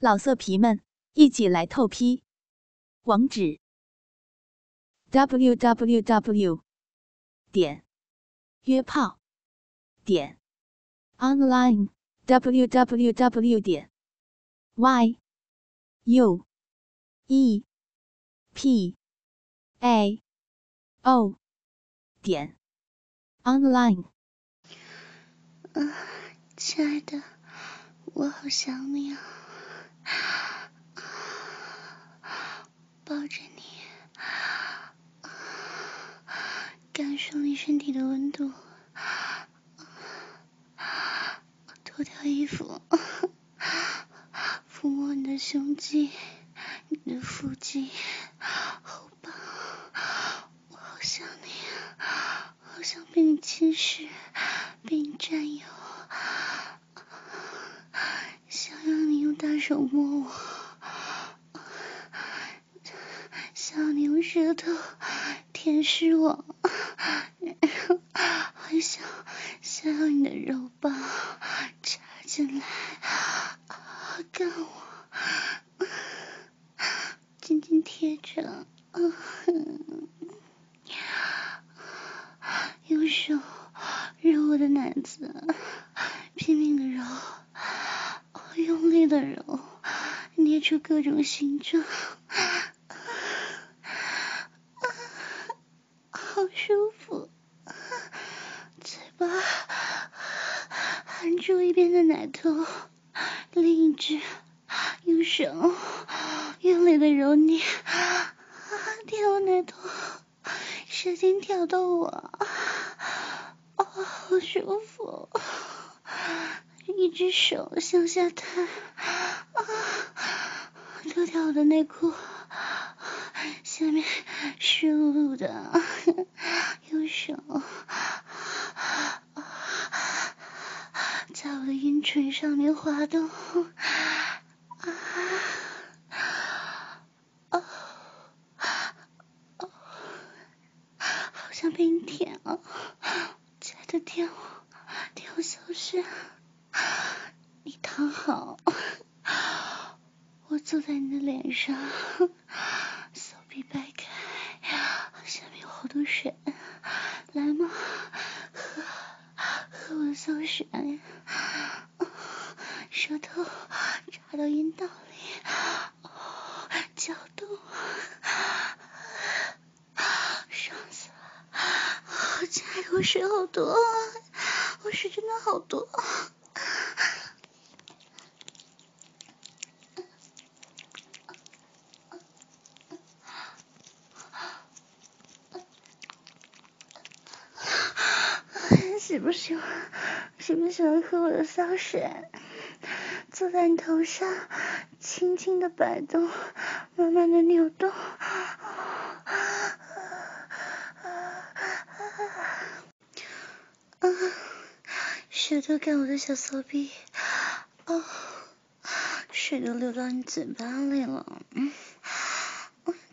老色皮们，一起来透批！网址：w w w 点约炮点 online w w w 点 y u e p a o 点 online。啊，亲爱的，我好想你啊！抱着你，感受你身体的温度，脱掉衣服，抚摸你的胸肌、你的腹肌、好棒，我好想你，好想被你侵蚀，被你占有，想让你用大手摸我。舌头舔舐我，然后还想想要你的肉棒插进来，干我，紧紧贴着，用手揉我的奶子，拼命的揉，用力的揉，捏出各种形状。好舒服，嘴巴含住一边的奶头，另一只用手用力的揉捏，舔我奶头，舌尖挑逗我，哦，好舒服。一只手向下探，啊脱掉我的内裤，下面湿漉漉的。用手在我的阴唇上面滑动，啊，好像被你舔了，亲爱的舔我，舔我小穴，你躺好，我坐在你的脸上，手臂掰开，下面有好多水。来嘛，喝喝我的香水，舌头插到阴道里，搅动，爽死了！亲爱的，我水好多，我水真的好多。喜不喜欢？喜不喜欢喝我的香水？坐在你头上，轻轻的摆动，慢慢的扭动啊啊啊啊啊，舌头干我的小骚逼，哦，水都流到你嘴巴里了，嗯，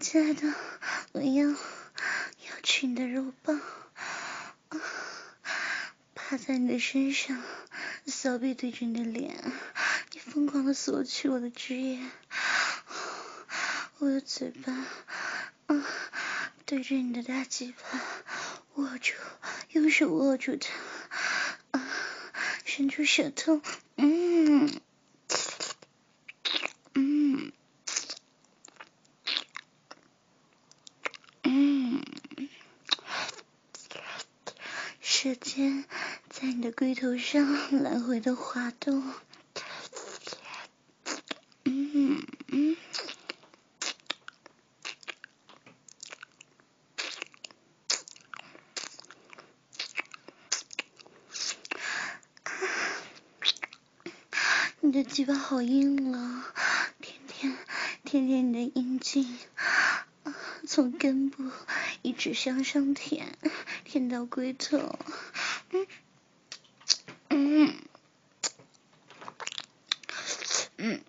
亲爱的，我要要吃你的肉棒。在你的身上，小臂对着你的脸，你疯狂的索取我的汁液，我的嘴巴，啊，对着你的大鸡巴，握住，用手握住它，啊，伸出舌头，嗯。舌尖在你的龟头上来回的滑动，嗯嗯，你的鸡巴好硬啊，舔舔舔舔你的阴茎，从根部一直向上舔。舔到龟头，嗯嗯嗯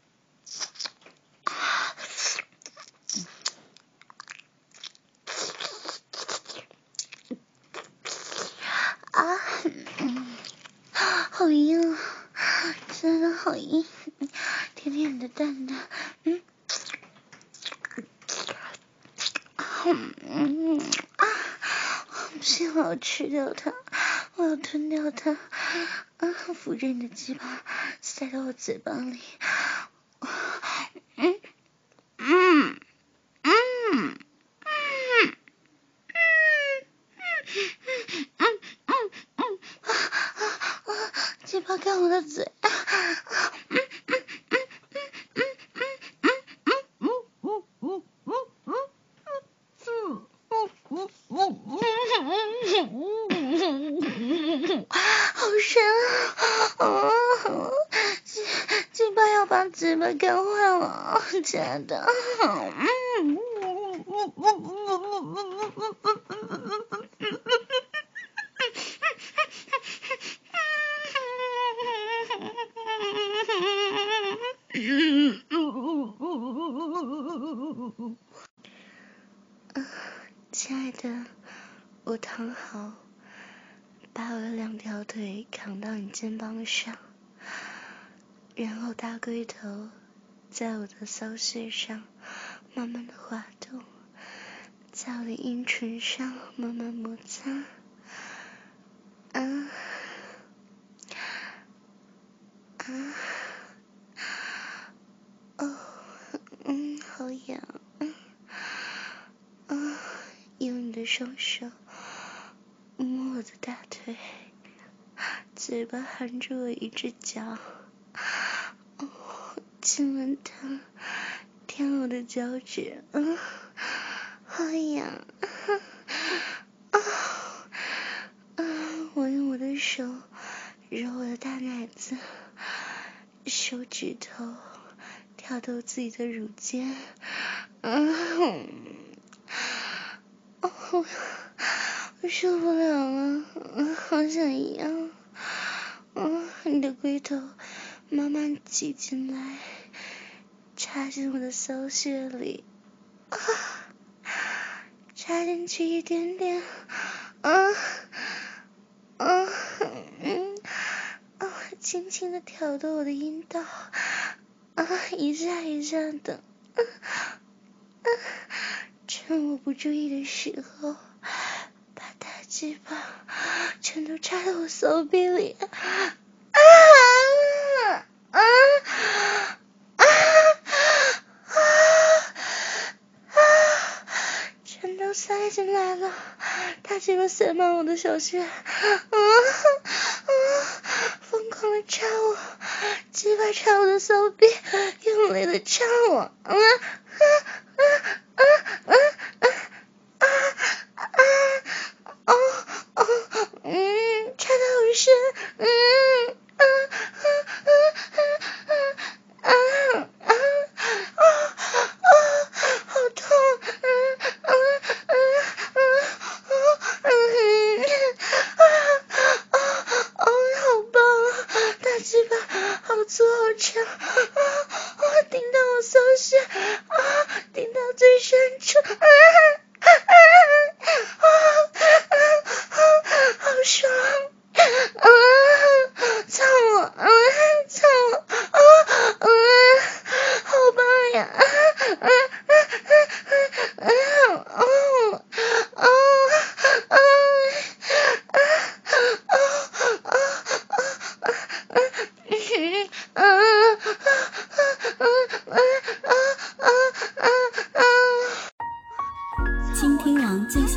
啊，好硬，真的好硬，甜甜的蛋蛋，嗯，啊，不行，我要吃掉它，吞掉它，啊，扶着你的鸡巴塞到我嘴巴里，嗯，嗯。看我的嘴，好深啊！鸡鸡嘴巴干坏了，亲爱的。亲爱的，我躺好，把我的两条腿扛到你肩膀上，然后大龟头在我的骚穴上慢慢的滑动，在我的阴唇上慢慢摩擦，啊啊。哦，嗯好痒，啊！用你的双手摸我的大腿，嘴巴含着我一只脚，亲吻他，舔我的脚趾，嗯，好痒，啊啊！我用我的手揉我的大奶子，手指头。挑逗自己的乳尖，嗯，哦，我受不了了，好想要，嗯，你的龟头慢慢挤进来，插进我的骚穴里，啊，插进去一点点，啊，啊，嗯，啊，轻轻的挑逗我的阴道。啊，一下一下的，啊，啊趁我不注意的时候，把大鸡巴全都插到我手臂里，啊啊啊啊啊！全都塞进来了，大鸡巴塞满我的小穴，啊啊！疯狂的插我。鸡巴插我的手臂，用力的插我，啊啊啊啊啊啊啊啊！哦哦，嗯，插的好深，嗯下。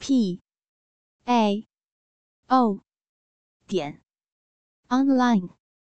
p a o 点 online。